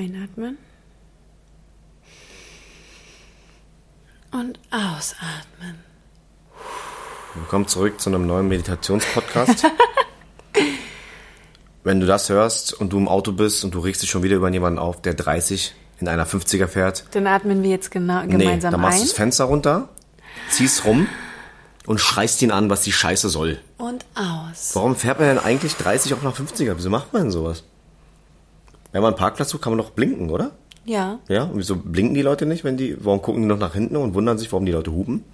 Einatmen. Und ausatmen. Willkommen zurück zu einem neuen Meditationspodcast. Wenn du das hörst und du im Auto bist und du regst dich schon wieder über jemanden auf, der 30 in einer 50er fährt. Dann atmen wir jetzt genau, Nee, gemeinsam dann machst du ein. das Fenster runter, ziehst rum und schreist ihn an, was die Scheiße soll. Und aus. Warum fährt man denn eigentlich 30 auch nach 50er? Wieso macht man denn sowas? Wenn man einen Parkplatz sucht, kann man doch blinken, oder? Ja, Ja, und wieso blinken die Leute nicht, wenn die, warum gucken die noch nach hinten und wundern sich, warum die Leute hupen?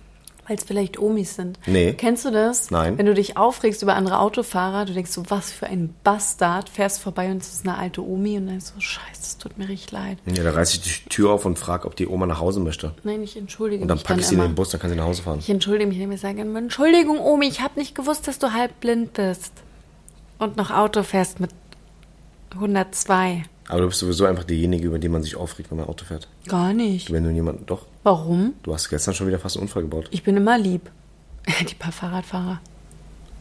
weil es vielleicht Omis sind. Nee. Kennst du das? Nein. Wenn du dich aufregst über andere Autofahrer, du denkst so, was für ein Bastard, fährst vorbei und es ist eine alte Omi und dann so, scheiße, es tut mir richtig leid. Ja, da reiß ich die Tür auf und frag, ob die Oma nach Hause möchte. Nein, ich entschuldige Und dann mich packe ich sie in immer. den Bus, dann kann sie nach Hause fahren. Ich entschuldige mich, indem ich sage, Entschuldigung, Omi, ich habe nicht gewusst, dass du halb blind bist. Und noch Auto fährst mit 102. Aber du bist sowieso einfach diejenige, über die man sich aufregt, wenn man Auto fährt. Gar nicht. Wenn du jemanden, doch, Warum? du hast gestern schon wieder fast einen Unfall gebaut. Ich bin immer lieb. Die paar Fahrradfahrer.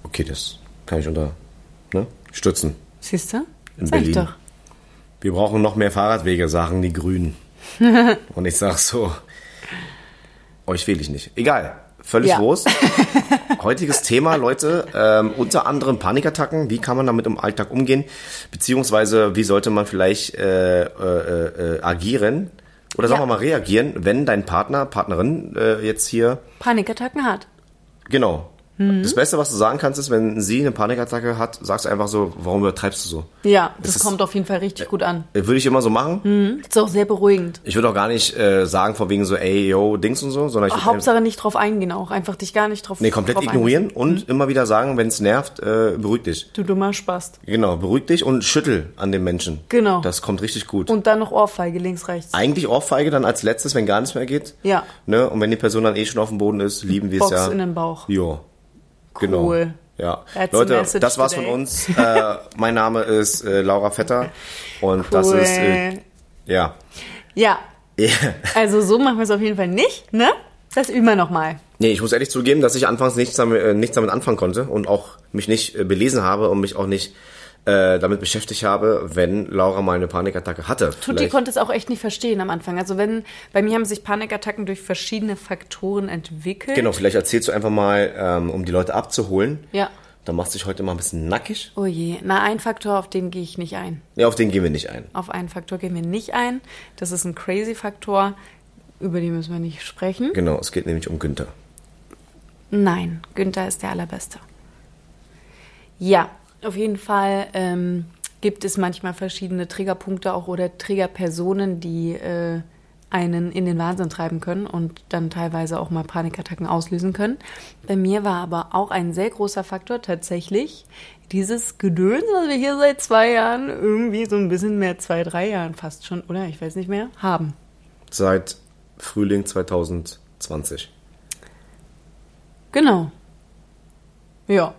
Okay, das kann ich unter, ne, stützen. Siehst du? In Sag ich Berlin. doch. Wir brauchen noch mehr Fahrradwege, sagen die Grünen. und ich sag so, euch wähle ich nicht. Egal, völlig Ja. Wurst. Heutiges Thema, Leute, ähm, unter anderem Panikattacken. Wie kann man damit im Alltag umgehen? Beziehungsweise, wie sollte man vielleicht äh, äh, äh, agieren? Oder sagen Ja. wir mal reagieren, wenn dein Partner, Partnerin äh, jetzt hier Panikattacken hat. Genau. Mhm. Das Beste, was du sagen kannst, ist, wenn sie eine Panikattacke hat, sagst du einfach so, warum übertreibst du so? Ja, das, Das ist- kommt auf jeden Fall richtig gut an. Äh, Würde ich immer so machen. Ist auch sehr beruhigend. Ich würde auch gar nicht äh, sagen, von wegen so, ey, yo, Dings und so, sondern ich würde Hauptsache nicht drauf eingehen auch. Einfach dich gar nicht drauf nee, komplett drauf ignorieren einlassen. und immer wieder sagen, wenn es nervt, äh, beruhig dich. Du dummer Spast. Genau, beruhig dich und schüttel an den Menschen. Genau. Das kommt richtig gut. Und dann noch Ohrfeige links, rechts. Eigentlich Ohrfeige dann als letztes, wenn gar nichts mehr geht. Ja. Ne? Und wenn die Person dann eh schon auf dem Boden ist, lieben wir es Box ja. in den Bauch. Jo. Genau. Cool. Ja. That's Leute, das war's today. von uns. Äh, mein Name ist äh, Laura Vetter und das Cool. ist äh, ja. Ja, Ja. also so machen wir es auf jeden Fall nicht, ne? Das üben wir nochmal. Nee, ich muss ehrlich zugeben, dass ich anfangs nichts damit, äh, nichts damit anfangen konnte und auch mich nicht äh, belesen habe und mich auch nicht äh, damit beschäftigt habe, wenn Laura mal eine Panikattacke hatte. Tutti Vielleicht- konnte es auch echt nicht verstehen am Anfang. Also wenn, bei mir haben sich Panikattacken durch verschiedene Faktoren entwickelt. Genau, vielleicht erzählst du einfach mal, ähm, um die Leute abzuholen. Ja. Dann machst du dich heute mal ein bisschen nackig. Oh je. Na, ein Faktor, auf den gehe ich nicht ein. Ja, auf den gehen wir nicht ein. Auf einen Faktor gehen wir nicht ein. Das ist ein crazy Faktor. Über den müssen wir nicht sprechen. Genau, es geht nämlich um Günther. Nein, Günther ist der Allerbeste. Ja, auf jeden Fall ähm, gibt es manchmal verschiedene Triggerpunkte auch oder Triggerpersonen, die äh, einen in den Wahnsinn treiben können und dann teilweise auch mal Panikattacken auslösen können. Bei mir war aber auch ein sehr großer Faktor tatsächlich dieses Gedöns, was wir hier seit zwei Jahren, irgendwie so ein bisschen mehr, zwei, drei Jahren fast schon, oder ich weiß nicht mehr, haben. Seit Frühling 2020. Genau. Ja.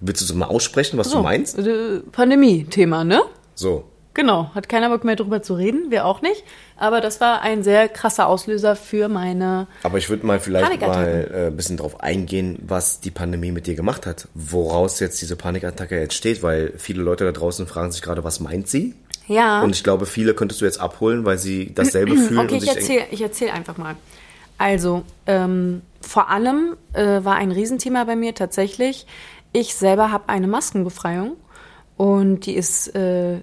Willst du so mal aussprechen, was So, du meinst? äh, Pandemie-Thema, ne? So. Genau, hat keiner Bock mehr drüber zu reden, wir auch nicht. Aber das war ein sehr krasser Auslöser für meine. Aber ich würde mal vielleicht mal Panikattacken. äh, ein bisschen drauf eingehen, was die Pandemie mit dir gemacht hat. Woraus jetzt diese Panikattacke entsteht, weil viele Leute da draußen fragen sich gerade, was meint sie? Ja. Und ich glaube, viele könntest du jetzt abholen, weil sie dasselbe fühlen. Okay, und ich erzähle erzähl einfach mal. Also, ähm, vor allem äh, war ein Riesenthema bei mir tatsächlich. Ich selber habe eine Maskenbefreiung und die ist, äh,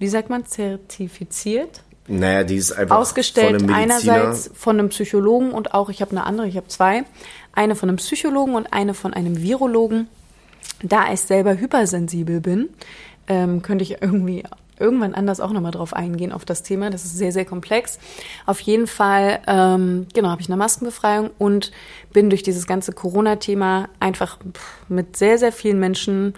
wie sagt man, zertifiziert. Naja, die ist einfach ausgestellt von einem einerseits von einem Psychologen und auch, ich habe eine andere, ich habe zwei. Eine von einem Psychologen und eine von einem Virologen. Da ich selber hypersensibel bin, ähm, könnte ich irgendwie irgendwann anders auch nochmal drauf eingehen auf das Thema. Das ist sehr, sehr komplex. Auf jeden Fall, ähm, genau, habe ich eine Maskenbefreiung und bin durch dieses ganze Corona-Thema einfach mit sehr, sehr vielen Menschen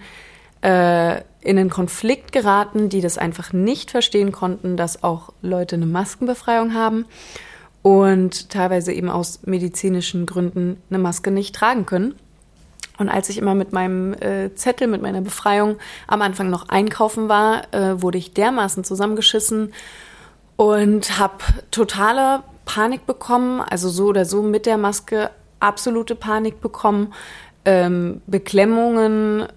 äh, in einen Konflikt geraten, die das einfach nicht verstehen konnten, dass auch Leute eine Maskenbefreiung haben und teilweise eben aus medizinischen Gründen eine Maske nicht tragen können. Und als ich immer mit meinem äh, Zettel, mit meiner Befreiung am Anfang noch einkaufen war, äh, wurde ich dermaßen zusammengeschissen und habe totale Panik bekommen, also so oder so mit der Maske absolute Panik bekommen, ähm, Beklemmungen,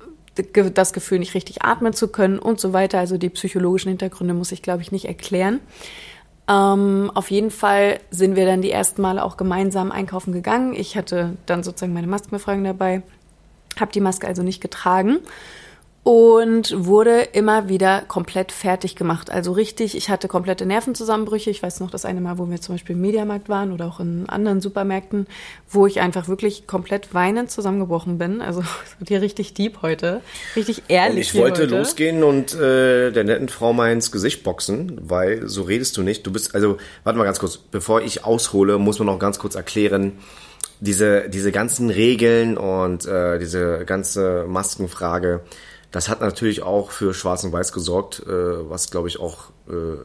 das Gefühl, nicht richtig atmen zu können und so weiter. Also die psychologischen Hintergründe muss ich, glaube ich, nicht erklären. Ähm, auf jeden Fall sind wir dann die ersten Male auch gemeinsam einkaufen gegangen. Ich hatte dann sozusagen meine Maskenbefragung dabei, habe die Maske also nicht getragen und wurde immer wieder komplett fertig gemacht. Also richtig, ich hatte komplette Nervenzusammenbrüche. Ich weiß noch das eine Mal, wo wir zum Beispiel im Mediamarkt waren oder auch in anderen Supermärkten, wo ich einfach wirklich komplett weinend zusammengebrochen bin. Also es wird hier richtig deep heute, richtig ehrlich. Und ich wollte heute. losgehen und äh, der netten Frau mal ins Gesicht boxen, weil so redest du nicht. Du bist, also, warte mal ganz kurz, bevor ich aushole, muss man noch ganz kurz erklären, diese, diese ganzen Regeln und äh, diese ganze Maskenfrage das hat natürlich auch für Schwarz und Weiß gesorgt, äh, was glaube ich auch äh,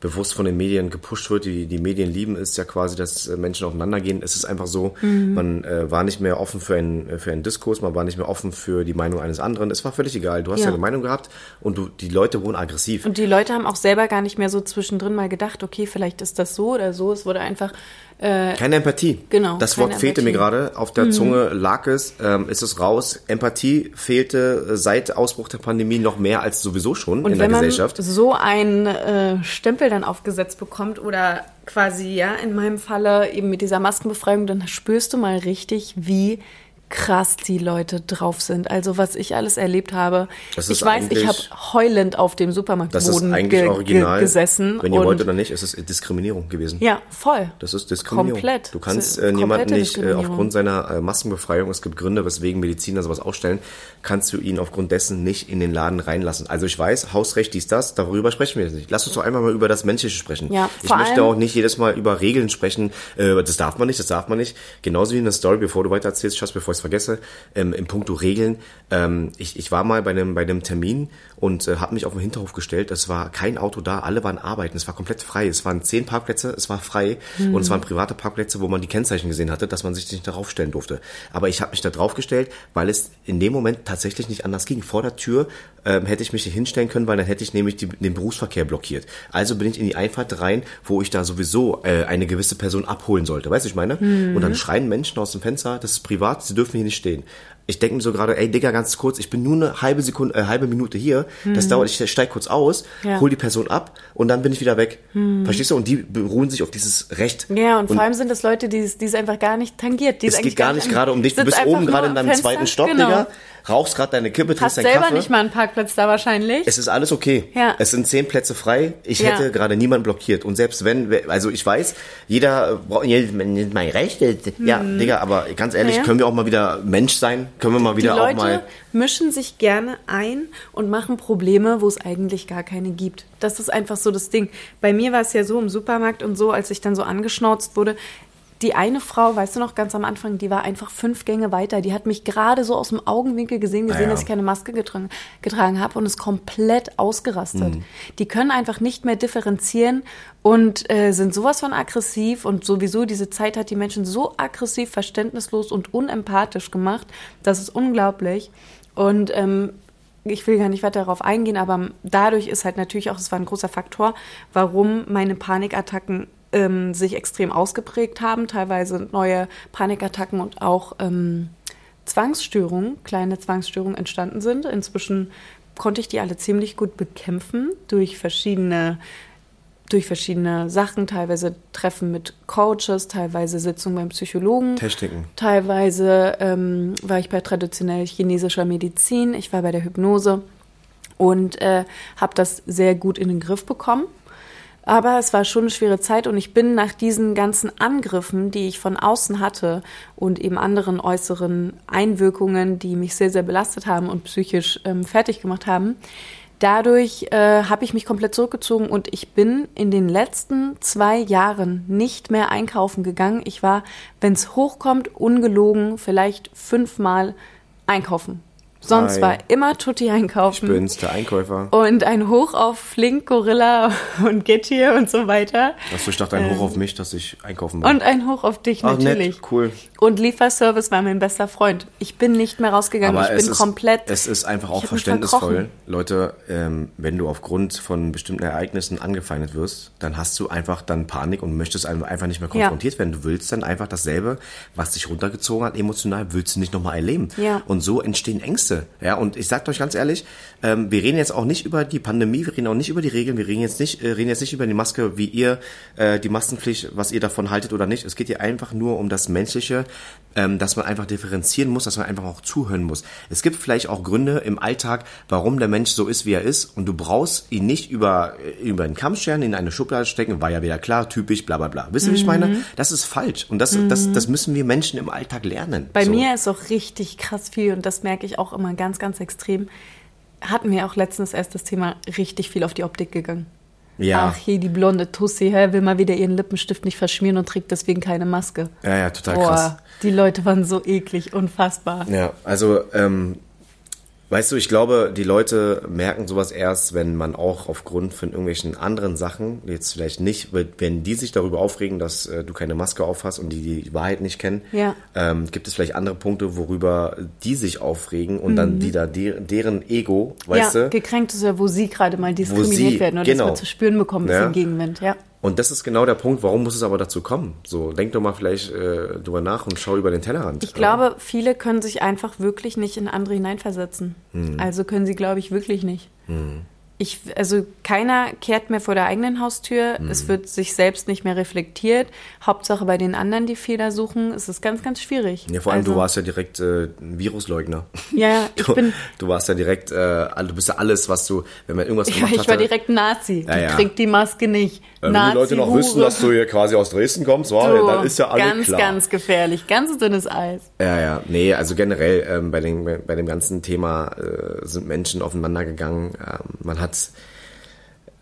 bewusst von den Medien gepusht wird. Die, die Medien lieben es ja quasi, dass äh, Menschen aufeinander gehen. Es ist einfach so, mhm. man äh, war nicht mehr offen für einen, für einen Diskurs, man war nicht mehr offen für die Meinung eines anderen. Es war völlig egal. Du hast ja, eine Meinung gehabt und du, die Leute wurden aggressiv. Und die Leute haben auch selber gar nicht mehr so zwischendrin mal gedacht, okay, vielleicht ist das so oder so. Es wurde einfach äh, keine Empathie. Genau. Das Wort fehlte mir gerade. Auf der mhm. Zunge lag es, ähm, ist es raus. Empathie fehlte seit Ausbruch der Pandemie noch mehr als sowieso schon Und in der Gesellschaft. Und wenn man so einen äh, Stempel dann aufgesetzt bekommt oder quasi, ja, in meinem Falle eben mit dieser Maskenbefreiung, dann spürst du mal richtig, wie krass die Leute drauf sind. Also was ich alles erlebt habe. ich weiß, ich habe heulend auf dem Supermarktboden ge original, gesessen. Wenn ihr wollt oder nicht, ist es Diskriminierung gewesen. Ja, voll. Das ist Diskriminierung. Komplett. Du kannst äh, niemanden nicht äh, aufgrund seiner äh, Maskenbefreiung, es gibt Gründe, weswegen Mediziner sowas ausstellen, kannst du ihn aufgrund dessen nicht in den Laden reinlassen. Also ich weiß, Hausrecht, dies, das, darüber sprechen wir jetzt nicht. Lass uns doch einmal mal über das Menschliche sprechen. Ja, ich möchte auch nicht jedes Mal über Regeln sprechen, äh, das darf man nicht, das darf man nicht. Genauso wie in der Story, bevor du weiter erzählst, Schatz, bevor ich es vergesse, ähm, im Punkto Regeln. Ähm, ich, ich war mal bei einem, bei einem Termin und äh, habe mich auf den Hinterhof gestellt. Es war kein Auto da, alle waren arbeiten. Es war komplett frei. Es waren zehn Parkplätze, es war frei mhm. und es waren private Parkplätze, wo man die Kennzeichen gesehen hatte, dass man sich nicht darauf stellen durfte. Aber ich habe mich da drauf gestellt, weil es in dem Moment tatsächlich nicht anders ging. Vor der Tür ähm, hätte ich mich nicht hinstellen können, weil dann hätte ich nämlich die, den Berufsverkehr blockiert. Also bin ich in die Einfahrt rein, wo ich da sowieso äh, eine gewisse Person abholen sollte. Weißt du, ich meine? Mhm. Und dann schreien Menschen aus dem Fenster, das ist privat, sie dürfen hier nicht stehen ich denke mir so gerade, ey Digga, ganz kurz, ich bin nur eine halbe Sekunde, äh, halbe Minute hier. Mhm. Das dauert, ich steig kurz aus, ja. hol die Person ab und dann bin ich wieder weg. Mhm. Verstehst du? Und die beruhen sich auf dieses Recht. Ja, und, und vor allem sind das Leute, die es einfach gar nicht tangiert. Die es geht gar nicht gerade um dich. Du bist oben gerade in deinem Fenster, zweiten Stock, genau. Digga rauchst gerade deine Kippe, trinkst deinen selber Kaffee. nicht mal einen Parkplatz da wahrscheinlich. Es ist alles okay. Ja. Es sind zehn Plätze frei. Ich ja. hätte gerade niemand blockiert. Und selbst wenn, also ich weiß, jeder braucht mein Recht. Ja, hm. Digga, aber ganz ehrlich, ja. können wir auch mal wieder Mensch sein? Können wir mal wieder Die Leute auch mal. mischen sich gerne ein und machen Probleme, wo es eigentlich gar keine gibt. Das ist einfach so das Ding. Bei mir war es ja so im Supermarkt und so, als ich dann so angeschnauzt wurde, die eine Frau, weißt du noch, ganz am Anfang, die war einfach fünf Gänge weiter. Die hat mich gerade so aus dem Augenwinkel gesehen, gesehen, ja. dass ich keine Maske getragen, getragen habe und ist komplett ausgerastet. Mhm. Die können einfach nicht mehr differenzieren und äh, sind sowas von aggressiv und sowieso diese Zeit hat die Menschen so aggressiv, verständnislos und unempathisch gemacht. Das ist unglaublich. Und ähm, ich will gar nicht weiter darauf eingehen, aber dadurch ist halt natürlich auch, es war ein großer Faktor, warum meine Panikattacken ähm, sich extrem ausgeprägt haben, teilweise neue Panikattacken und auch ähm, Zwangsstörungen, kleine Zwangsstörungen entstanden sind. Inzwischen konnte ich die alle ziemlich gut bekämpfen durch verschiedene durch verschiedene Sachen, teilweise Treffen mit Coaches, teilweise Sitzungen beim Psychologen. Techniken. Teilweise ähm, war ich bei traditionell chinesischer Medizin, ich war bei der Hypnose und äh, habe das sehr gut in den Griff bekommen. Aber es war schon eine schwere Zeit und ich bin nach diesen ganzen Angriffen, die ich von außen hatte und eben anderen äußeren Einwirkungen, die mich sehr, sehr belastet haben und psychisch ähm, fertig gemacht haben, dadurch äh, habe ich mich komplett zurückgezogen und ich bin in den letzten zwei Jahren nicht mehr einkaufen gegangen. Ich war, wenn es hochkommt, ungelogen, vielleicht fünfmal einkaufen. Sonst Hi. war immer Tutti einkaufen. Ich bin's, der Einkäufer. Und ein Hoch auf Flink, Gorilla und Gettier und so weiter. Achso, ich dachte ein Hoch auf ähm, mich, dass ich einkaufen bin. Und ein Hoch auf dich, Ach, natürlich. Nett, cool. Und Lieferservice war mein bester Freund. Ich bin nicht mehr rausgegangen. Aber ich bin ist, komplett. Es ist einfach auch verständnisvoll. Leute, ähm, wenn du aufgrund von bestimmten Ereignissen angefeindet wirst, dann hast du einfach dann Panik und möchtest einfach nicht mehr konfrontiert ja. werden. Du willst dann einfach dasselbe, was dich runtergezogen hat, emotional, willst du nicht nochmal erleben. Ja. Und so entstehen Ängste Nächste. Ja, und ich sag euch ganz ehrlich, ähm, wir reden jetzt auch nicht über die Pandemie, wir reden auch nicht über die Regeln, wir reden jetzt nicht, äh, reden jetzt nicht über die Maske, wie ihr äh, die Maskenpflicht, was ihr davon haltet oder nicht. Es geht hier einfach nur um das Menschliche, dass man einfach differenzieren muss, dass man einfach auch zuhören muss. Es gibt vielleicht auch Gründe im Alltag, warum der Mensch so ist, wie er ist, und du brauchst ihn nicht über, äh, über den Kamm scheren, in eine Schublade stecken, war ja wieder klar, typisch, bla bla bla. Wisst ihr, wie ich meine? Das ist falsch. Und das, das, das müssen wir Menschen im Alltag lernen. Bei so. mir ist auch richtig krass viel und das merke ich auch immer ganz, ganz extrem. Hatten wir auch letztens erst das Thema richtig viel auf die Optik gegangen. Ja. Ach, hier die blonde Tussi, hä, will mal wieder ihren Lippenstift nicht verschmieren und trägt deswegen keine Maske. Ja, ja, total Boah, krass. die Leute waren so eklig, unfassbar. Ja, also, ähm, weißt du, ich glaube, die Leute merken sowas erst, wenn man auch aufgrund von irgendwelchen anderen Sachen, jetzt vielleicht nicht, wenn die sich darüber aufregen, dass äh, du keine Maske aufhast und die die Wahrheit nicht kennen, Ja. ähm, gibt es vielleicht andere Punkte, worüber die sich aufregen und Mhm. dann die da de deren Ego, weißt ja, du? gekränkt ist ja, wo sie gerade mal diskriminiert sie- werden oder genau. das mal zu spüren bekommen, Ja. Gegenwind, ja. Und das ist genau der Punkt, warum muss es aber dazu kommen? So, denk doch mal vielleicht äh, drüber nach und schau über den Tellerrand. Ich glaube, viele können sich einfach wirklich nicht in andere hineinversetzen. Hm. Also können sie, glaube ich, wirklich nicht. Ich, also keiner kehrt mehr vor der eigenen Haustür. Hm. Es wird sich selbst nicht mehr reflektiert. Hauptsache bei den anderen, die Fehler suchen, ist es ganz, ganz schwierig. Ja, vor allem, also, du warst ja direkt äh, ein Virusleugner. Ja, ja, ich Du, bin. du warst ja direkt, äh, du bist ja alles, was du, wenn man irgendwas Ja, gemacht ich hatte. war direkt Nazi. Ja, die ja. trägt die Maske nicht. Äh, wenn Nazi die Leute noch wissen, dass du hier quasi aus Dresden kommst, wow, so, dann ist ja alles ganz, klar. ganz gefährlich. Ganz dünnes Eis. Ja, ja, nee, also generell ähm, bei, dem, bei dem ganzen Thema äh, sind Menschen aufeinander gegangen. Ähm, man hat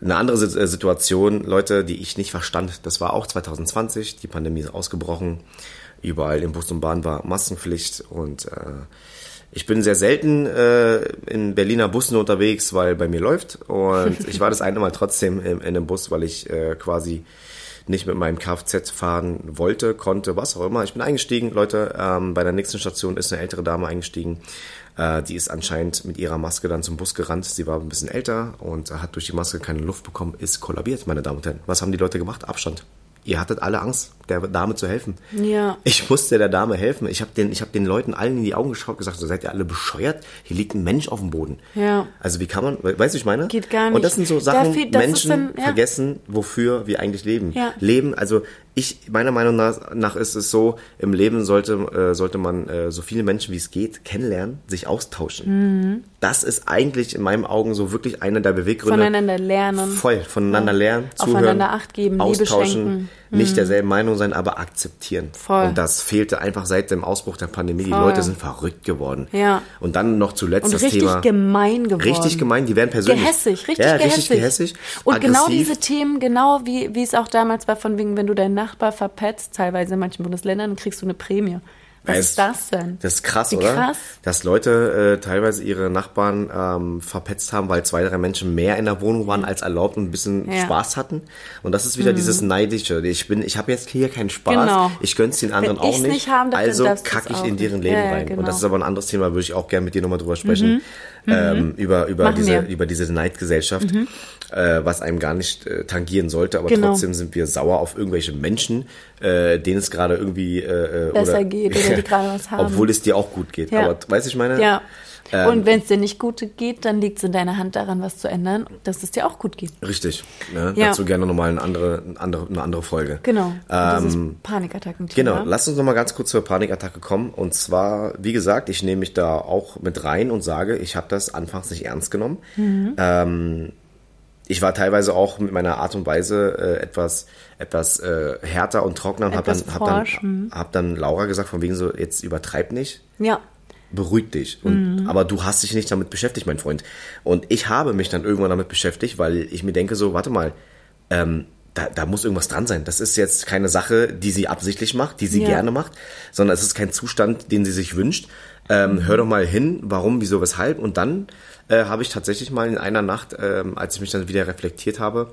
eine andere äh, Situation, Leute, die ich nicht verstand. Das war auch 2020, die Pandemie ist ausgebrochen. Überall im Bus und Bahn war Maskenpflicht und äh, ich bin sehr selten äh, in Berliner Bussen unterwegs, weil bei mir läuft. Und ich war das eine Mal trotzdem in, in einem Bus, weil ich äh, quasi nicht mit meinem Kfz fahren wollte, konnte, was auch immer. Ich bin eingestiegen, Leute. Ähm, bei der nächsten Station ist eine ältere Dame eingestiegen. Äh, die ist anscheinend mit ihrer Maske dann zum Bus gerannt. Sie war ein bisschen älter und hat durch die Maske keine Luft bekommen, ist kollabiert, meine Damen und Herren. Was haben die Leute gemacht? Abstand. Ihr hattet alle Angst, der Dame zu helfen. Ja. Ich musste der Dame helfen. Ich habe den, ich hab den Leuten allen in die Augen geschaut und gesagt, so seid ihr alle bescheuert? Hier liegt ein Mensch auf dem Boden. Ja. Also wie kann man, weißt du, ich meine? Geht gar Und nicht. das sind so Sachen, ist Menschen dann- ja. vergessen, wofür wir eigentlich leben. Ja. Leben, also ich, meiner Meinung nach, ist es so, im Leben sollte, äh, sollte man äh, so viele Menschen wie es geht kennenlernen, sich austauschen. Mhm. Das ist eigentlich in meinen Augen so wirklich einer der Beweggründe. Voneinander lernen. Voll, voneinander lernen, zuhören, Aufeinander Acht geben, Liebe austauschen, Mhm. nicht derselben Meinung sein, aber akzeptieren. Voll. Und das fehlte einfach seit dem Ausbruch der Pandemie. Die Voll. Leute sind verrückt geworden. Ja. Und dann noch zuletzt Und das richtig Thema. gemein geworden. Richtig gemein, die werden persönlich. Gehässig, richtig ja, gehässig. richtig gehässig. Und genau aggressiv. diese Themen, genau wie, wie es auch damals war, von wegen, wenn du deinen Nachbar verpetzt, teilweise in manchen Bundesländern, dann kriegst du eine Prämie. Was ist das denn? Das ist krass, Wie oder? krass. Dass Leute äh, teilweise ihre Nachbarn ähm, verpetzt haben, weil zwei, drei Menschen mehr in der Wohnung waren als erlaubt und ein bisschen Ja. Mhm. Spaß hatten. Und das ist wieder dieses Neidische. Ich bin, ich habe jetzt hier keinen Spaß. Genau. Ich gönn's den anderen Wenn auch nicht. nicht haben also kacke ich in deren. Leben Ja, rein. genau. Und das ist aber ein anderes Thema, würde ich auch gerne mit dir nochmal drüber sprechen. Ähm, über über Machen diese wir. Mhm. über diese Neidgesellschaft, äh, was einem gar nicht äh, tangieren sollte. Aber Genau. trotzdem sind wir sauer auf irgendwelche Menschen, äh, denen es gerade irgendwie äh, äh, Besser oder, geht oder die gerade was haben. Obwohl es dir auch gut geht. Ja. Aber weißt du, ich meine? Ja. Ähm, und wenn es dir nicht gut geht, dann liegt es in deiner Hand daran, was zu ändern, dass es dir auch gut geht. Richtig. Ne? Ja. Dazu gerne nochmal eine andere, eine andere, eine andere Folge. Genau. Ähm, Panikattacken-Thema. Genau, lass uns nochmal ganz kurz zur Panikattacke kommen. Und zwar, wie gesagt, ich nehme mich da auch mit rein und sage, ich habe das anfangs nicht ernst genommen. Mhm. Ähm, ich war teilweise auch mit meiner Art und Weise äh, etwas, etwas äh, härter und trockener und habe dann, hab dann, mhm. hab dann Laura gesagt, von wegen so, jetzt übertreib nicht. Ja. Beruhig dich. Und, Aber du hast dich nicht damit beschäftigt, mein Freund. Und ich habe mich dann irgendwann damit beschäftigt, weil ich mir denke so, warte mal, ähm, da, da muss irgendwas dran sein. Das ist jetzt keine Sache, die sie absichtlich macht, die sie Ja. gerne macht, sondern es ist kein Zustand, den sie sich wünscht. Ähm, Hör doch mal hin, warum, wieso, weshalb. Und dann äh, habe ich tatsächlich mal in einer Nacht, ähm, als ich mich dann wieder reflektiert habe,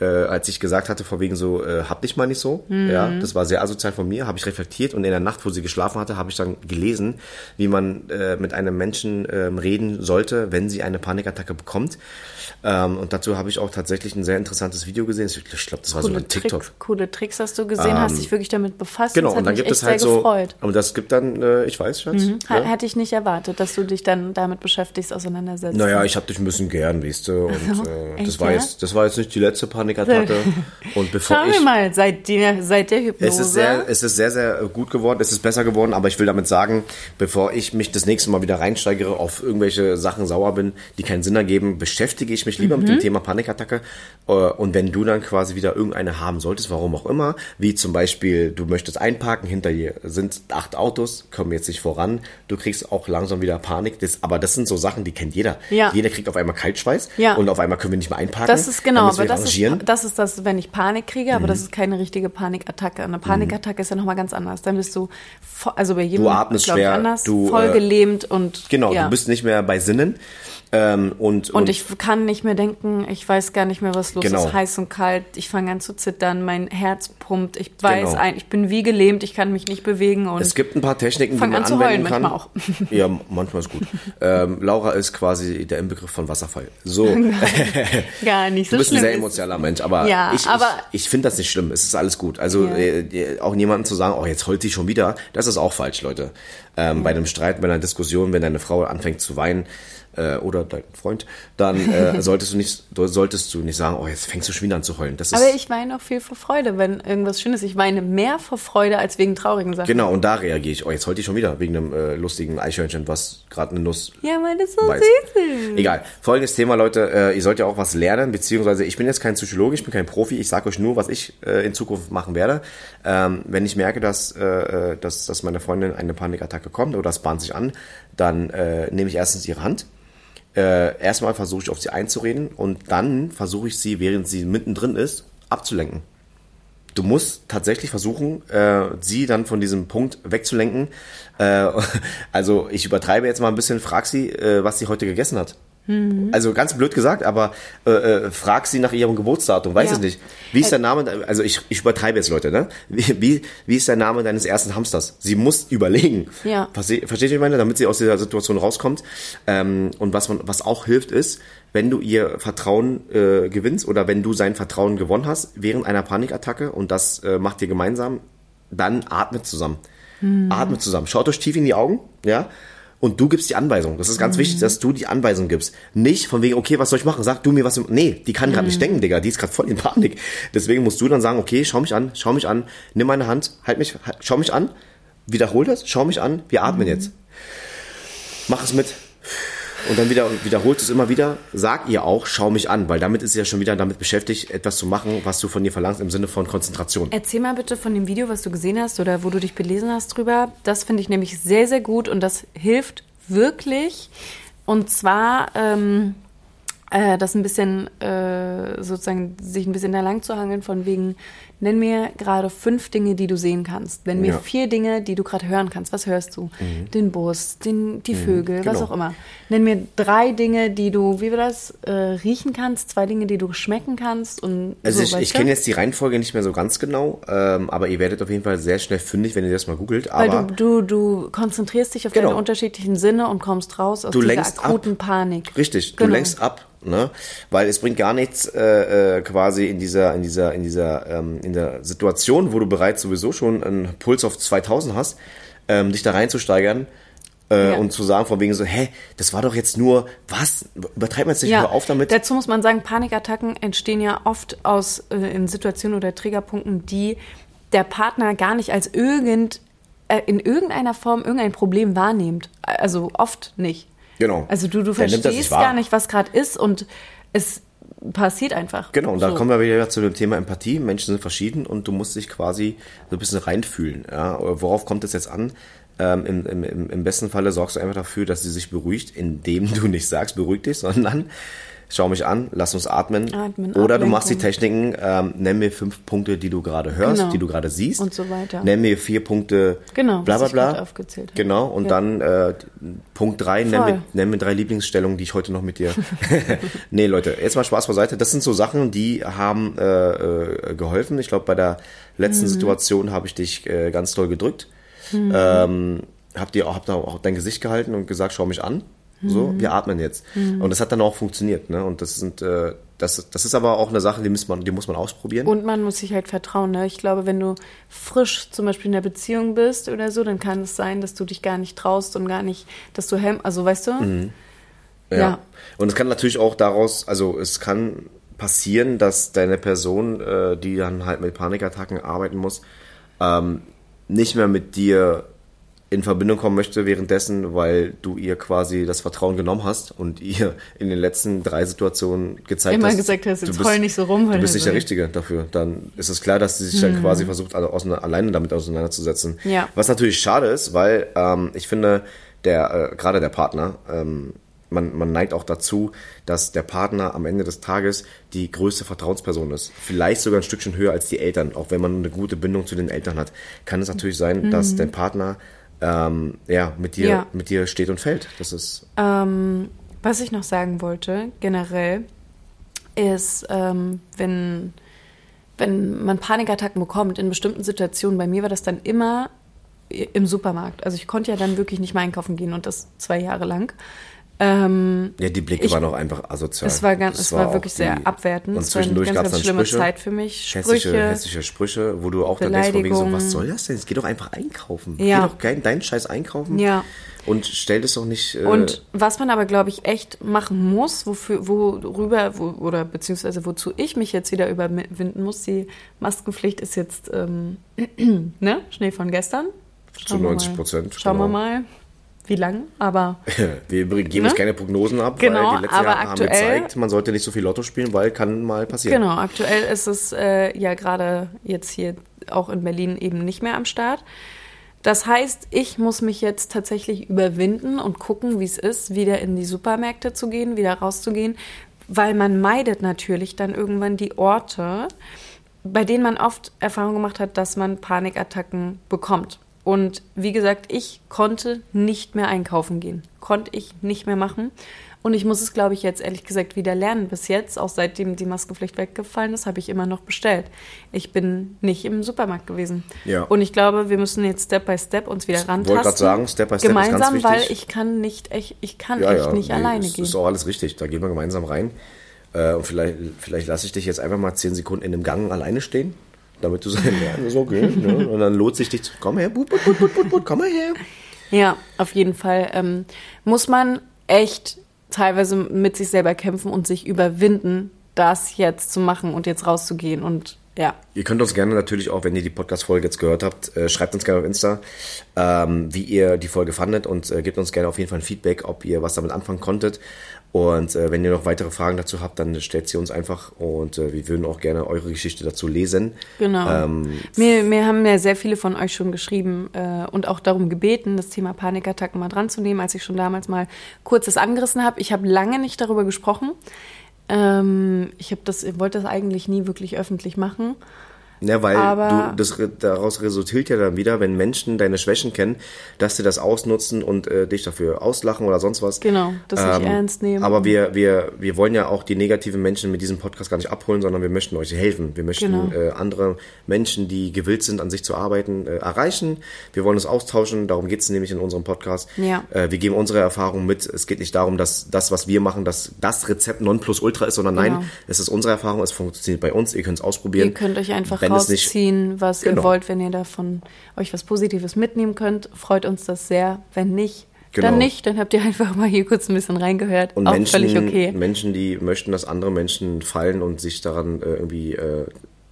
äh, als ich gesagt hatte, vor wegen so, äh, hab dich mal nicht so. Mhm. Ja, das war sehr asozial von mir, habe ich reflektiert und in der Nacht, wo sie geschlafen hatte, habe ich dann gelesen, wie man äh, mit einem Menschen ähm, reden sollte, wenn sie eine Panikattacke bekommt. Ähm, und dazu habe ich auch tatsächlich ein sehr interessantes Video gesehen. Ich, glaube, das war sogar Coole, TikTok. Trick, coole Tricks hast du gesehen, hast dich wirklich damit befasst. Genau, und dann gibt es halt sehr so, gefreut. und das gibt dann, äh, ich weiß, Schatz. Ha- ja? Hätte ich nicht erwartet, dass du dich dann damit beschäftigst, auseinandersetzt. Naja, ich habe dich ein bisschen gern, weißt du. Und Ach so, äh, echt, das, war jetzt, das war jetzt nicht die letzte Panikattacke. Und bevor Schauen ich. wir mal, seit der, seit der Hypnose. Es ist, sehr, es ist sehr, sehr gut geworden, es ist besser geworden, aber ich will damit sagen, bevor ich mich das nächste Mal wieder reinsteigere, auf irgendwelche Sachen sauer bin, die keinen Sinn ergeben, beschäftige ich mich lieber mit Mhm. dem Thema Panikattacke. Äh, Und wenn du dann quasi wieder irgendeine haben solltest, warum auch immer, wie zum Beispiel, du möchtest einparken, hinter dir sind acht Autos, kommen jetzt nicht voran, du kriegst auch langsam wieder Panik, das, aber das sind so Sachen, die kennt jeder. Ja. Jeder kriegt auf einmal Kaltschweiß Ja. und auf einmal können wir nicht mehr einparken. Das ist genau, aber das rangieren. Mhm. das ist das, wenn ich Panik kriege, aber das ist keine richtige Panikattacke. Eine Panikattacke ist ja nochmal ganz anders. Dann bist du, also bei jedem Du atmest schwer, anders, du, voll äh, gelähmt und Genau, ja. du bist nicht mehr bei Sinnen. Ähm, und, und ich kann nicht mehr denken, ich weiß gar nicht mehr, was los Genau. ist, heiß und kalt, ich fange an zu zittern, mein Herz pumpt, ich weiß, Genau. ein, ich bin wie gelähmt, ich kann mich nicht bewegen und Es gibt ein paar Techniken, die man an zu anwenden heulen kann. manchmal auch. Ja, manchmal ist gut. ähm, Laura ist quasi der Inbegriff von Wasserfall. So. gar nicht so Du bist ein sehr emotionaler Mensch, aber, Ja, ich, aber- ich, ich finde das nicht schlimm. Es ist alles gut. Also Ja. äh, auch jemandem zu sagen, oh, jetzt heult sie schon wieder, das ist auch falsch, Leute. Ähm, Bei einem Streit, bei einer Diskussion, wenn deine Frau anfängt zu weinen äh, oder dein Freund, dann äh, solltest du nicht solltest du nicht sagen, oh, jetzt fängst du schon wieder an zu heulen. Das ist Aber ich weine auch viel vor Freude, wenn irgendwas Schönes. Ich weine mehr vor Freude als wegen traurigen Sachen. genau und da reagiere ich. Oh, jetzt heult die schon wieder wegen einem äh, lustigen Eichhörnchen, was gerade eine Nuss Ja, weil das so weiß. süß ist. Egal. Folgendes Thema, Leute. Äh, ihr sollt ja auch was lernen, beziehungsweise ich bin jetzt kein Psychologe, ich bin kein Profi. Ich sage euch nur, was ich äh, in Zukunft machen werde. Ähm, wenn ich merke, dass, äh, äh, dass, dass meine Freundin eine Panikattacke kommt oder es bahnt sich an, dann äh, nehme ich erstens ihre Hand. Äh, erstmal versuche ich auf sie einzureden und dann versuche ich sie, während sie mittendrin ist, abzulenken. Du musst tatsächlich versuchen, äh, sie dann von diesem Punkt wegzulenken. Äh, also ich übertreibe jetzt mal ein bisschen, frag sie, äh, was sie heute gegessen hat. Also ganz blöd gesagt, aber äh, äh, frag sie nach ihrem Geburtsdatum, weiß Ja. es nicht. Wie ist der Name, also ich, ich übertreibe jetzt Leute, ne? Wie, wie, wie ist der Name deines ersten Hamsters? Sie muss überlegen. Ja. Verste, versteht ihr, was ich meine? Damit sie aus dieser Situation rauskommt. Ähm, und was, man, was auch hilft ist, wenn du ihr Vertrauen äh, gewinnst oder wenn du sein Vertrauen gewonnen hast während einer Panikattacke und das äh, macht ihr gemeinsam, dann atmet zusammen. Atmet zusammen. Schaut euch tief in die Augen, ja? Und du gibst die Anweisung. Das ist ganz wichtig, dass du die Anweisung gibst. Nicht von wegen, okay, was soll ich machen? Sag du mir was. Nee, die kann gerade nicht denken, Digga. Die ist gerade voll in Panik. Deswegen musst du dann sagen, okay, schau mich an, schau mich an, nimm meine Hand, halt mich, halt, schau mich an, wiederhol das, schau mich an, wir atmen jetzt. Mach es mit. Und dann wieder wiederholt es immer wieder. Sag ihr auch, schau mich an, weil damit ist sie ja schon wieder damit beschäftigt, etwas zu machen, was du von ihr verlangst im Sinne von Konzentration. Erzähl mal bitte von dem Video, was du gesehen hast oder wo du dich belesen hast drüber. Das finde ich nämlich sehr, sehr gut und das hilft wirklich. Und zwar ähm, äh, das ein bisschen äh, sozusagen sich ein bisschen da lang zu hangeln von wegen, nenn mir gerade fünf Dinge, die du sehen kannst. Nenn mir Ja. vier Dinge, die du gerade hören kannst. Was hörst du? Den Bus, den, die Vögel, was genau. auch immer. Nenn mir drei Dinge, die du, wie wir das, äh, riechen kannst, zwei Dinge, die du schmecken kannst und Also so, ich, ich kenne jetzt die Reihenfolge nicht mehr so ganz genau, ähm, aber ihr werdet auf jeden Fall sehr schnell fündig, wenn ihr das mal googelt. Weil Aber du, du, du konzentrierst dich auf Genau. deine unterschiedlichen Sinne und kommst raus aus Du dieser lenkst ab. akuten Panik. Richtig, Genau. du lenkst ab, ne? Weil es bringt gar nichts äh, äh, quasi in dieser in dieser in dieser ähm, in der Situation, wo du bereits sowieso schon einen Puls auf 2000 hast, ähm, dich da reinzusteigern. Äh, Ja. Und zu sagen von wegen so, hä, das war doch jetzt nur, was? Übertreibt man jetzt nicht Ja, auf damit? dazu muss man sagen, Panikattacken entstehen ja oft aus äh, in Situationen oder Triggerpunkten, die der Partner gar nicht als irgend äh, in irgendeiner Form irgendein Problem wahrnimmt. Also oft nicht. Genau. Also du, du verstehst gar nicht, was gerade ist und es passiert einfach. Genau, und da So. kommen wir wieder zu dem Thema Empathie. Menschen sind verschieden und du musst dich quasi so ein bisschen reinfühlen. Ja? Worauf kommt es jetzt an? Ähm, im, im, Im besten Falle sorgst du einfach dafür, dass sie sich beruhigt, indem du nicht sagst, beruhig dich, sondern schau mich an, lass uns atmen. Atmen, Oder du machst die. Techniken, ähm, nenn mir fünf Punkte, die du gerade hörst, Genau. die du gerade siehst. Und so weiter. Nenn mir vier Punkte, Genau, bla bla bla. aufgezählt habe. Genau, und Ja. dann äh, Punkt drei, nenn mir, nenn mir drei Lieblingsstellungen, die ich heute noch mit dir... nee, Leute, jetzt mal Spaß beiseite. Das sind so Sachen, die haben äh, äh, geholfen. Ich glaube, bei der letzten Mhm. Situation habe ich dich äh, ganz toll gedrückt. Ähm, hab dir auch, hab da auch dein Gesicht gehalten und gesagt, schau mich an. So, Mhm. wir atmen jetzt. Und das hat dann auch funktioniert. Ne? Und das sind, äh, das, das ist aber auch eine Sache, die muss man, die muss man ausprobieren. Und man muss sich halt vertrauen. Ne? Ich glaube, wenn du frisch zum Beispiel in der Beziehung bist oder so, dann kann es sein, dass du dich gar nicht traust und gar nicht, dass du hem, also weißt du? Mhm. Ja. Ja. Und es kann natürlich auch daraus, also es kann passieren, dass deine Person, äh, die dann halt mit Panikattacken arbeiten muss, ähm, nicht mehr mit dir in Verbindung kommen möchte währenddessen, weil du ihr quasi das Vertrauen genommen hast und ihr in den letzten drei Situationen gezeigt Immer hast. gesagt hast, du jetzt bist- heul nicht so rum, weil Du bist nicht der Richtige dafür. Dann ist es klar, dass sie sich dann quasi versucht, alleine damit auseinanderzusetzen. Ja. Was natürlich schade ist, weil ähm, ich finde, der äh, gerade der Partner, ähm, man, man neigt auch dazu, dass der Partner am Ende des Tages die größte Vertrauensperson ist. Vielleicht sogar ein Stückchen höher als die Eltern. Auch wenn man eine gute Bindung zu den Eltern hat, kann es natürlich sein, dass dein Partner ähm, ja, mit, dir, Ja. mit dir steht und fällt. Das ist Ähm, was ich noch sagen wollte, generell, ist, ähm, wenn, wenn man Panikattacken bekommt in bestimmten Situationen, bei mir war das dann immer im Supermarkt. Also ich konnte ja dann wirklich nicht mehr einkaufen gehen und das zwei Jahre lang. Ähm, ja, die Blicke Ich- waren auch einfach asozial. es war, ganz, es war auch wirklich sehr die- abwertend. Und es war eine zwischendurch ganz, gab es dann schlimme Sprüche, Zeit für mich. hässliche, Sprüche. hässliche Sprüche, wo du auch dann denkst, von wegen so, was soll das denn? Jetzt geh doch einfach einkaufen. Ja. Geh doch deinen Scheiß einkaufen. Ja. Und stell das doch nicht. Äh, Und was man aber, glaube ich, echt machen muss, wofür, worüber, wo, oder beziehungsweise wozu ich mich jetzt wieder überwinden muss, die Maskenpflicht ist jetzt, ähm, ne, Schnee von gestern. Zu wir 90 mal. Prozent, Schauen wir genau. mal, wie lang, aber wir geben Ne? jetzt keine Prognosen ab, Genau, weil die letzten aber Jahre haben aktuell- gezeigt, man sollte nicht so viel Lotto spielen, weil kann mal passieren. genau, aktuell ist es äh, ja gerade jetzt hier auch in Berlin eben nicht mehr am Start. Das heißt, ich muss mich jetzt tatsächlich überwinden und gucken, wie es ist, wieder in die Supermärkte zu gehen, wieder rauszugehen, weil man meidet natürlich dann irgendwann die Orte, bei denen man oft Erfahrung gemacht hat, dass man Panikattacken bekommt. Und wie gesagt, ich konnte nicht mehr einkaufen gehen. Konnte ich nicht mehr machen. Und ich muss es, glaube ich, jetzt ehrlich gesagt wieder lernen. Bis jetzt, auch seitdem die Maskenpflicht weggefallen ist, habe ich immer noch bestellt. Ich bin nicht im Supermarkt gewesen. Ja. Und ich glaube, wir müssen jetzt Step by Step uns wieder rantasten. wollte gerade sagen, Step by Step ist ganz Gemeinsam, weil wichtig. ich kann nicht echt, ich kann Ja, echt ja, nicht nee, alleine ist, gehen. ist auch alles richtig. Da gehen wir gemeinsam rein. Äh, und vielleicht, vielleicht lasse ich dich jetzt einfach mal 10 Sekunden in dem Gang alleine stehen, damit du so, ja, ist okay. ne? Und dann lohnt sich dich zu, komm her, but, but, but, but, but, but, komm mal her. Ja, auf jeden Fall ähm, muss man echt teilweise mit sich selber kämpfen und sich überwinden, das jetzt zu machen und jetzt rauszugehen. Und ja, Ihr könnt uns gerne natürlich auch, wenn ihr die Podcast-Folge jetzt gehört habt, äh, schreibt uns gerne auf Insta, ähm, wie ihr die Folge fandet und äh, gebt uns gerne auf jeden Fall ein Feedback, ob ihr was damit anfangen konntet. Und äh, wenn ihr noch weitere Fragen dazu habt, dann stellt sie uns einfach und äh, wir würden auch gerne eure Geschichte dazu lesen. genau. Ähm, mir, mir haben ja sehr viele von euch schon geschrieben äh, und auch darum gebeten, das Thema Panikattacken mal dran zu nehmen, als ich schon damals mal kurzes angerissen habe. Ich habe lange nicht darüber gesprochen. Ähm, ich habe das, ich wollte das eigentlich nie wirklich öffentlich machen. Ja, weil Aber- du, das, daraus resultiert ja dann wieder, wenn Menschen deine Schwächen kennen, dass sie das ausnutzen und äh, dich dafür auslachen oder sonst was. Genau, das nicht ernst nehmen. Aber wir, wir, wir wollen ja auch die negativen Menschen mit diesem Podcast gar nicht abholen, sondern wir möchten euch helfen. Wir möchten Genau. äh, andere Menschen, die gewillt sind, an sich zu arbeiten, äh, erreichen. Wir wollen uns austauschen, darum geht es nämlich in unserem Podcast. Ja. Äh, wir geben unsere Erfahrungen mit. Es geht nicht darum, dass das, was wir machen, dass das Rezept Nonplusultra ist, sondern nein, Genau. es ist unsere Erfahrung, es funktioniert bei uns, ihr könnt es ausprobieren. Ihr könnt euch einfach Wenn es nicht- rausziehen, was Genau. ihr wollt, wenn ihr davon euch was Positives mitnehmen könnt. Freut uns das sehr. Wenn nicht, Genau. dann nicht. Dann habt ihr einfach mal hier kurz ein bisschen reingehört. Und Auch Menschen, völlig okay. Menschen, die möchten, dass andere Menschen fallen und sich daran äh, irgendwie, äh,